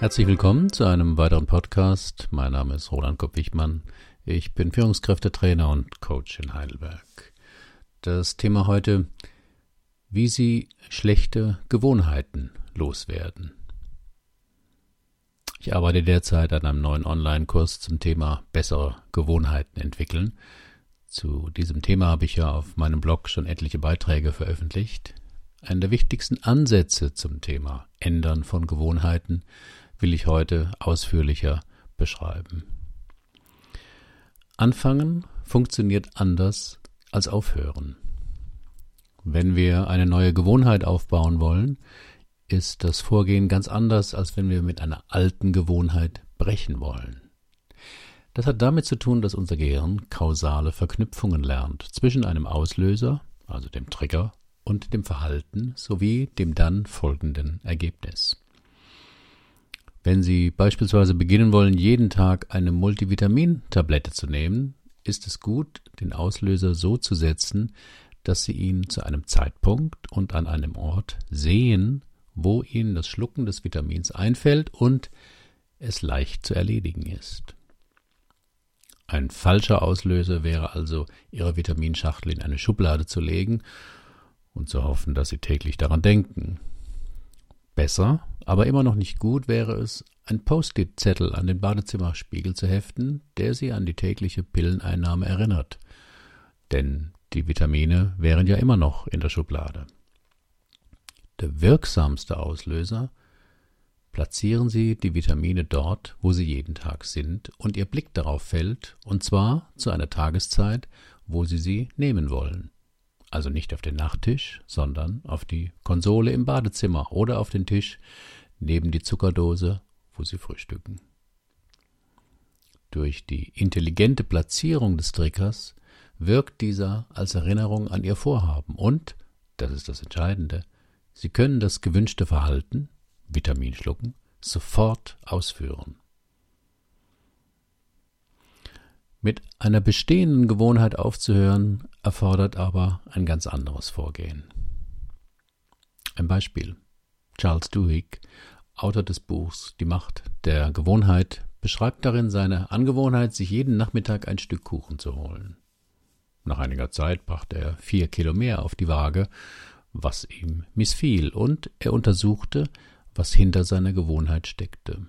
Herzlich willkommen zu einem weiteren Podcast. Mein Name ist Roland Kopp-Wichmann. Ich bin Führungskräftetrainer und Coach in Heidelberg. Das Thema heute, wie Sie schlechte Gewohnheiten loswerden. Ich arbeite derzeit an einem neuen Online-Kurs zum Thema bessere Gewohnheiten entwickeln. Zu diesem Thema habe ich ja auf meinem Blog schon etliche Beiträge veröffentlicht. Einen der wichtigsten Ansätze zum Thema Ändern von Gewohnheiten will ich heute ausführlicher beschreiben. Anfangen funktioniert anders als aufhören. Wenn wir eine neue Gewohnheit aufbauen wollen, ist das Vorgehen ganz anders, als wenn wir mit einer alten Gewohnheit brechen wollen. Das hat damit zu tun, dass unser Gehirn kausale Verknüpfungen lernt zwischen einem Auslöser, also dem Trigger, und dem Verhalten sowie dem dann folgenden Ergebnis. Wenn Sie beispielsweise beginnen wollen, jeden Tag eine Multivitamintablette zu nehmen, ist es gut, den Auslöser so zu setzen, dass Sie ihn zu einem Zeitpunkt und an einem Ort sehen, wo Ihnen das Schlucken des Vitamins einfällt und es leicht zu erledigen ist. Ein falscher Auslöser wäre also, Ihre Vitaminschachtel in eine Schublade zu legen und zu hoffen, dass Sie täglich daran denken. Besser, aber immer noch nicht gut wäre es, ein Post-it-Zettel an den Badezimmerspiegel zu heften, der Sie an die tägliche Pilleneinnahme erinnert. Denn die Vitamine wären ja immer noch in der Schublade. Der wirksamste Auslöser Platzieren Sie die Vitamine dort, wo sie jeden Tag sind und Ihr Blick darauf fällt, und zwar zu einer Tageszeit, wo Sie sie nehmen wollen also nicht auf den Nachttisch, sondern auf die Konsole im Badezimmer oder auf den Tisch neben die Zuckerdose, wo Sie frühstücken. Durch die intelligente Platzierung des Triggers wirkt dieser als Erinnerung an Ihr Vorhaben und, das ist das Entscheidende, Sie können das gewünschte Verhalten, Vitamin schlucken, sofort ausführen. Mit einer bestehenden Gewohnheit aufzuhören, erfordert aber ein ganz anderes Vorgehen. Ein Beispiel. Charles Duhigg, Autor des Buchs Die Macht der Gewohnheit, beschreibt darin seine Angewohnheit, sich jeden Nachmittag ein Stück Kuchen zu holen. Nach einiger Zeit brachte er vier Kilo mehr auf die Waage, was ihm missfiel, und er untersuchte, was hinter seiner Gewohnheit steckte.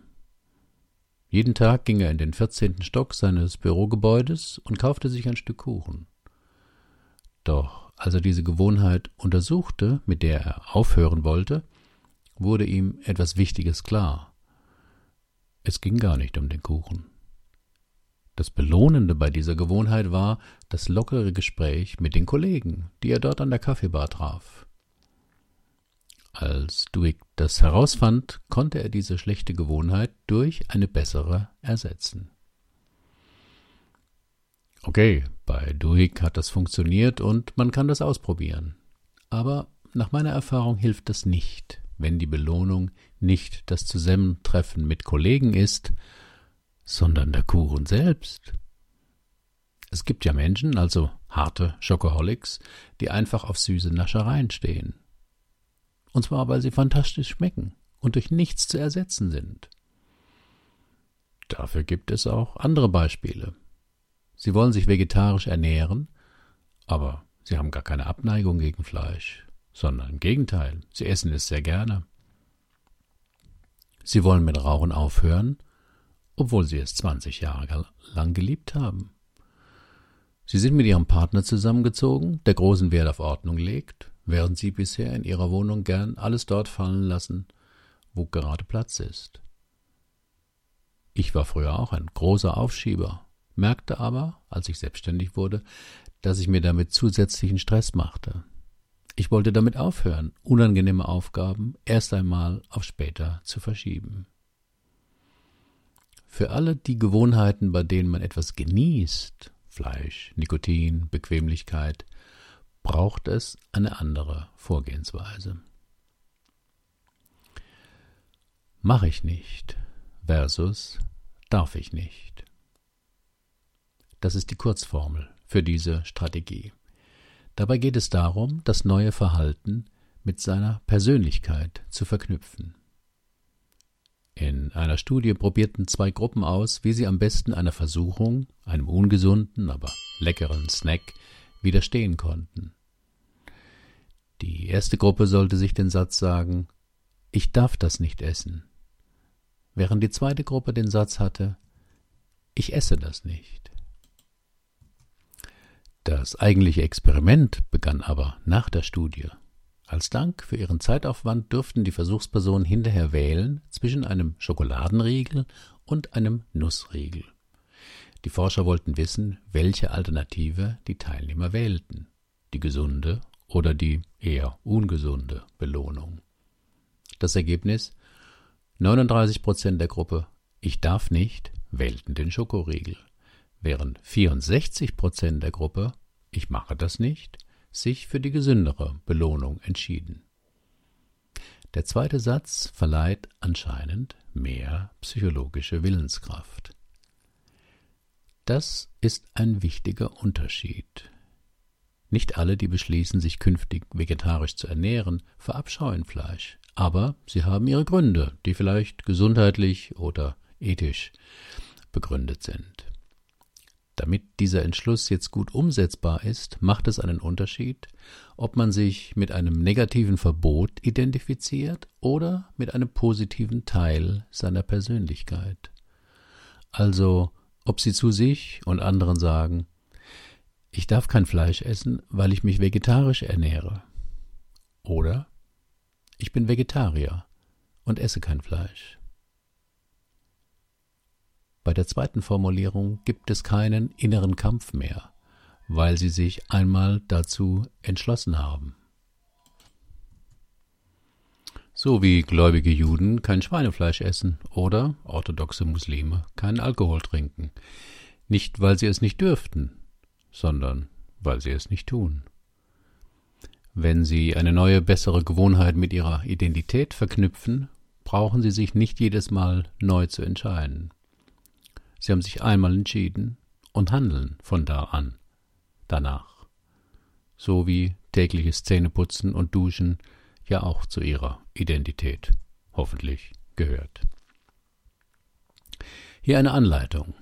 Jeden Tag ging er in den vierzehnten Stock seines Bürogebäudes und kaufte sich ein Stück Kuchen. Doch als er diese Gewohnheit untersuchte, mit der er aufhören wollte, wurde ihm etwas Wichtiges klar. Es ging gar nicht um den Kuchen. Das Belohnende bei dieser Gewohnheit war das lockere Gespräch mit den Kollegen, die er dort an der Kaffeebar traf. Als Duick das herausfand, konnte er diese schlechte Gewohnheit durch eine bessere ersetzen. Okay, bei Duick hat das funktioniert und man kann das ausprobieren. Aber nach meiner Erfahrung hilft das nicht, wenn die Belohnung nicht das Zusammentreffen mit Kollegen ist, sondern der Kuchen selbst. Es gibt ja Menschen, also harte Schokoholics, die einfach auf süße Naschereien stehen. Und zwar, weil sie fantastisch schmecken und durch nichts zu ersetzen sind. Dafür gibt es auch andere Beispiele. Sie wollen sich vegetarisch ernähren, aber sie haben gar keine Abneigung gegen Fleisch, sondern im Gegenteil, sie essen es sehr gerne. Sie wollen mit Rauchen aufhören, obwohl sie es 20 Jahre lang geliebt haben. Sie sind mit ihrem Partner zusammengezogen, der großen Wert auf Ordnung legt während sie bisher in ihrer Wohnung gern alles dort fallen lassen, wo gerade Platz ist. Ich war früher auch ein großer Aufschieber, merkte aber, als ich selbstständig wurde, dass ich mir damit zusätzlichen Stress machte. Ich wollte damit aufhören, unangenehme Aufgaben erst einmal auf später zu verschieben. Für alle die Gewohnheiten, bei denen man etwas genießt, Fleisch, Nikotin, Bequemlichkeit, braucht es eine andere Vorgehensweise. Mache ich nicht versus darf ich nicht. Das ist die Kurzformel für diese Strategie. Dabei geht es darum, das neue Verhalten mit seiner Persönlichkeit zu verknüpfen. In einer Studie probierten zwei Gruppen aus, wie sie am besten einer Versuchung, einem ungesunden, aber leckeren Snack, widerstehen konnten. Die erste Gruppe sollte sich den Satz sagen, ich darf das nicht essen, während die zweite Gruppe den Satz hatte, ich esse das nicht. Das eigentliche Experiment begann aber nach der Studie. Als Dank für ihren Zeitaufwand dürften die Versuchspersonen hinterher wählen zwischen einem Schokoladenriegel und einem Nussriegel. Die Forscher wollten wissen, welche Alternative die Teilnehmer wählten, die gesunde oder die eher ungesunde Belohnung. Das Ergebnis 39 Prozent der Gruppe Ich darf nicht wählten den Schokoriegel, während 64 Prozent der Gruppe Ich mache das nicht sich für die gesündere Belohnung entschieden. Der zweite Satz verleiht anscheinend mehr psychologische Willenskraft. Das ist ein wichtiger Unterschied. Nicht alle, die beschließen, sich künftig vegetarisch zu ernähren, verabscheuen Fleisch, aber sie haben ihre Gründe, die vielleicht gesundheitlich oder ethisch begründet sind. Damit dieser Entschluss jetzt gut umsetzbar ist, macht es einen Unterschied, ob man sich mit einem negativen Verbot identifiziert oder mit einem positiven Teil seiner Persönlichkeit. Also, ob sie zu sich und anderen sagen, ich darf kein Fleisch essen, weil ich mich vegetarisch ernähre. Oder ich bin Vegetarier und esse kein Fleisch. Bei der zweiten Formulierung gibt es keinen inneren Kampf mehr, weil sie sich einmal dazu entschlossen haben. So wie gläubige Juden kein Schweinefleisch essen oder orthodoxe Muslime keinen Alkohol trinken. Nicht, weil sie es nicht dürften, sondern weil sie es nicht tun. Wenn sie eine neue, bessere Gewohnheit mit ihrer Identität verknüpfen, brauchen sie sich nicht jedes Mal neu zu entscheiden. Sie haben sich einmal entschieden und handeln von da an, danach. So wie tägliches Zähneputzen und Duschen ja auch zu ihrer Identität hoffentlich gehört. Hier eine Anleitung.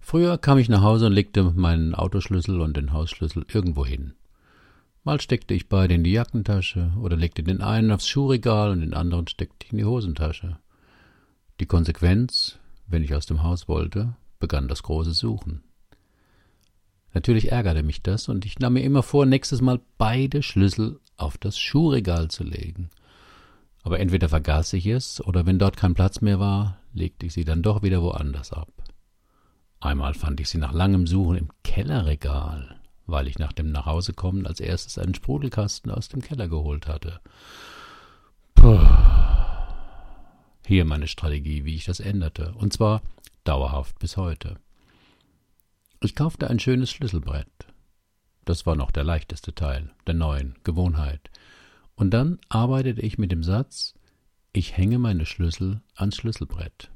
Früher kam ich nach Hause und legte meinen Autoschlüssel und den Hausschlüssel irgendwo hin. Mal steckte ich beide in die Jackentasche oder legte den einen aufs Schuhregal und den anderen steckte ich in die Hosentasche. Die Konsequenz, wenn ich aus dem Haus wollte, begann das große Suchen. Natürlich ärgerte mich das, und ich nahm mir immer vor, nächstes Mal beide Schlüssel auf das Schuhregal zu legen. Aber entweder vergaß ich es, oder wenn dort kein Platz mehr war, legte ich sie dann doch wieder woanders ab. Einmal fand ich sie nach langem Suchen im Kellerregal, weil ich nach dem Nachhausekommen als erstes einen Sprudelkasten aus dem Keller geholt hatte. Puh. Hier meine Strategie, wie ich das änderte, und zwar dauerhaft bis heute. Ich kaufte ein schönes Schlüsselbrett. Das war noch der leichteste Teil der neuen Gewohnheit. Und dann arbeitete ich mit dem Satz, ich hänge meine Schlüssel ans Schlüsselbrett.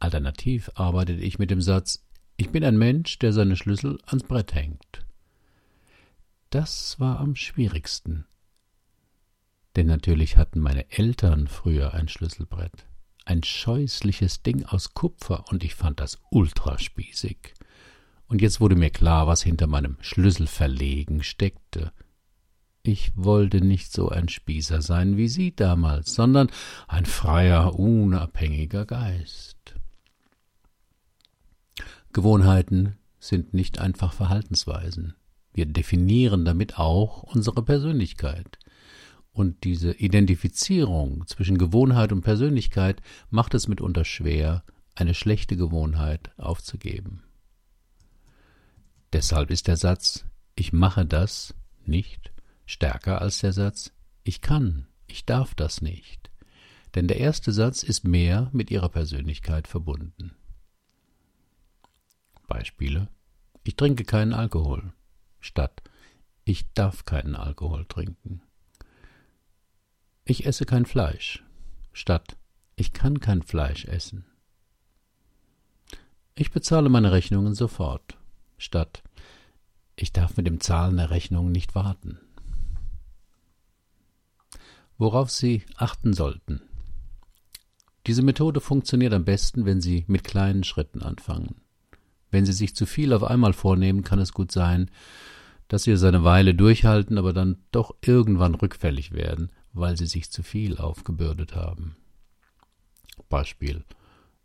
Alternativ arbeitete ich mit dem Satz, ich bin ein Mensch, der seine Schlüssel ans Brett hängt. Das war am schwierigsten, denn natürlich hatten meine Eltern früher ein Schlüsselbrett. Ein scheußliches Ding aus Kupfer, und ich fand das ultraspießig. Und jetzt wurde mir klar, was hinter meinem Schlüsselverlegen steckte. Ich wollte nicht so ein Spießer sein wie Sie damals, sondern ein freier, unabhängiger Geist. Gewohnheiten sind nicht einfach Verhaltensweisen. Wir definieren damit auch unsere Persönlichkeit. Und diese Identifizierung zwischen Gewohnheit und Persönlichkeit macht es mitunter schwer, eine schlechte Gewohnheit aufzugeben. Deshalb ist der Satz Ich mache das nicht stärker als der Satz Ich kann, ich darf das nicht. Denn der erste Satz ist mehr mit ihrer Persönlichkeit verbunden. Beispiele Ich trinke keinen Alkohol statt Ich darf keinen Alkohol trinken. Ich esse kein Fleisch statt Ich kann kein Fleisch essen. Ich bezahle meine Rechnungen sofort statt Ich darf mit dem Zahlen der Rechnungen nicht warten. Worauf Sie achten sollten Diese Methode funktioniert am besten, wenn Sie mit kleinen Schritten anfangen. Wenn Sie sich zu viel auf einmal vornehmen, kann es gut sein, dass Sie es eine Weile durchhalten, aber dann doch irgendwann rückfällig werden, weil Sie sich zu viel aufgebürdet haben. Beispiel.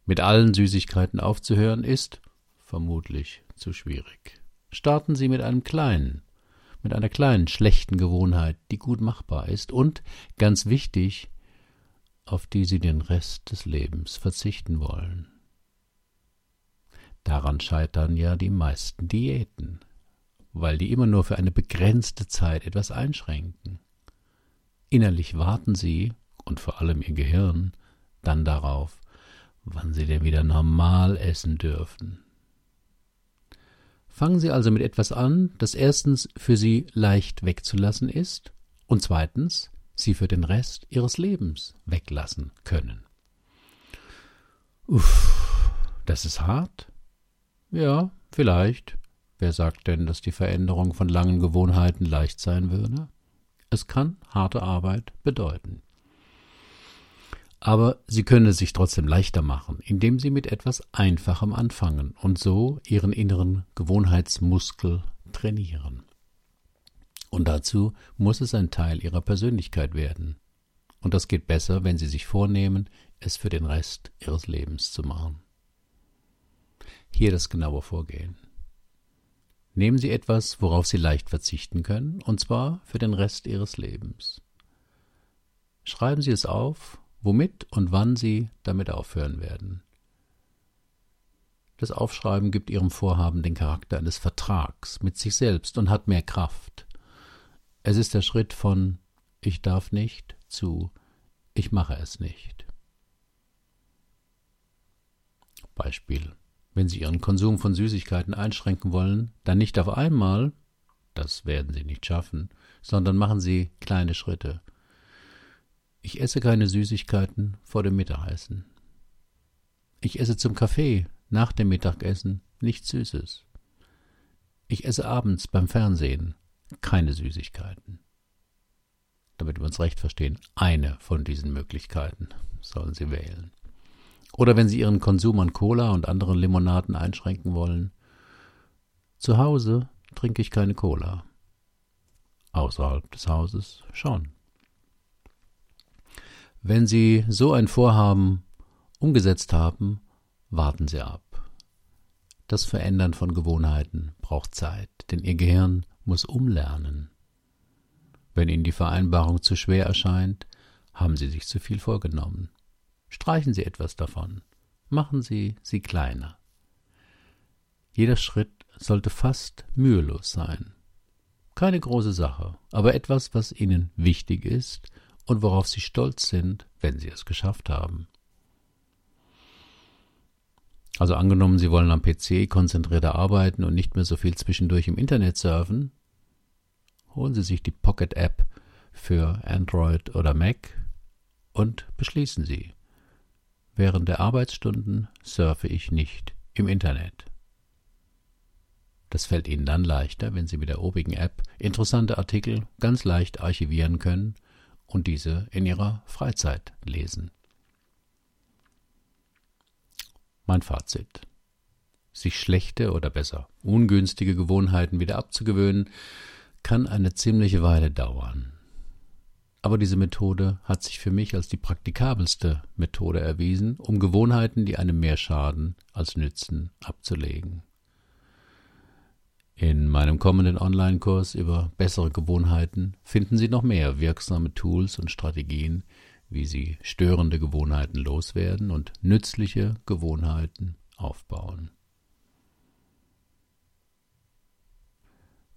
Mit allen Süßigkeiten aufzuhören ist vermutlich zu schwierig. Starten Sie mit einem kleinen, mit einer kleinen schlechten Gewohnheit, die gut machbar ist und, ganz wichtig, auf die Sie den Rest des Lebens verzichten wollen. Daran scheitern ja die meisten Diäten, weil die immer nur für eine begrenzte Zeit etwas einschränken. Innerlich warten sie, und vor allem ihr Gehirn, dann darauf, wann sie denn wieder normal essen dürfen. Fangen Sie also mit etwas an, das erstens für Sie leicht wegzulassen ist und zweitens Sie für den Rest Ihres Lebens weglassen können. Uff, das ist hart. Ja, vielleicht. Wer sagt denn, dass die Veränderung von langen Gewohnheiten leicht sein würde? Es kann harte Arbeit bedeuten. Aber Sie können es sich trotzdem leichter machen, indem Sie mit etwas Einfachem anfangen und so Ihren inneren Gewohnheitsmuskel trainieren. Und dazu muss es ein Teil Ihrer Persönlichkeit werden. Und das geht besser, wenn Sie sich vornehmen, es für den Rest Ihres Lebens zu machen. Hier das genaue Vorgehen. Nehmen Sie etwas, worauf Sie leicht verzichten können, und zwar für den Rest Ihres Lebens. Schreiben Sie es auf womit und wann Sie damit aufhören werden. Das Aufschreiben gibt Ihrem Vorhaben den Charakter eines Vertrags mit sich selbst und hat mehr Kraft. Es ist der Schritt von ich darf nicht zu ich mache es nicht. Beispiel. Wenn Sie Ihren Konsum von Süßigkeiten einschränken wollen, dann nicht auf einmal, das werden Sie nicht schaffen, sondern machen Sie kleine Schritte. Ich esse keine Süßigkeiten vor dem Mittagessen. Ich esse zum Kaffee nach dem Mittagessen nichts Süßes. Ich esse abends beim Fernsehen keine Süßigkeiten. Damit wir uns recht verstehen, eine von diesen Möglichkeiten sollen Sie wählen. Oder wenn Sie Ihren Konsum an Cola und anderen Limonaden einschränken wollen, zu Hause trinke ich keine Cola. Außerhalb des Hauses schon. Wenn Sie so ein Vorhaben umgesetzt haben, warten Sie ab. Das Verändern von Gewohnheiten braucht Zeit, denn Ihr Gehirn muss umlernen. Wenn Ihnen die Vereinbarung zu schwer erscheint, haben Sie sich zu viel vorgenommen. Streichen Sie etwas davon. Machen Sie sie kleiner. Jeder Schritt sollte fast mühelos sein. Keine große Sache, aber etwas, was Ihnen wichtig ist und worauf sie stolz sind, wenn sie es geschafft haben. Also angenommen, Sie wollen am PC konzentrierter arbeiten und nicht mehr so viel zwischendurch im Internet surfen, holen Sie sich die Pocket App für Android oder Mac und beschließen Sie. Während der Arbeitsstunden surfe ich nicht im Internet. Das fällt Ihnen dann leichter, wenn Sie mit der obigen App interessante Artikel ganz leicht archivieren können und diese in ihrer Freizeit lesen. Mein Fazit. Sich schlechte oder besser ungünstige Gewohnheiten wieder abzugewöhnen, kann eine ziemliche Weile dauern. Aber diese Methode hat sich für mich als die praktikabelste Methode erwiesen, um Gewohnheiten, die einem mehr schaden als nützen, abzulegen. In meinem kommenden Online-Kurs über bessere Gewohnheiten finden Sie noch mehr wirksame Tools und Strategien, wie Sie störende Gewohnheiten loswerden und nützliche Gewohnheiten aufbauen.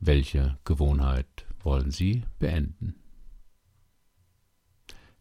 Welche Gewohnheit wollen Sie beenden?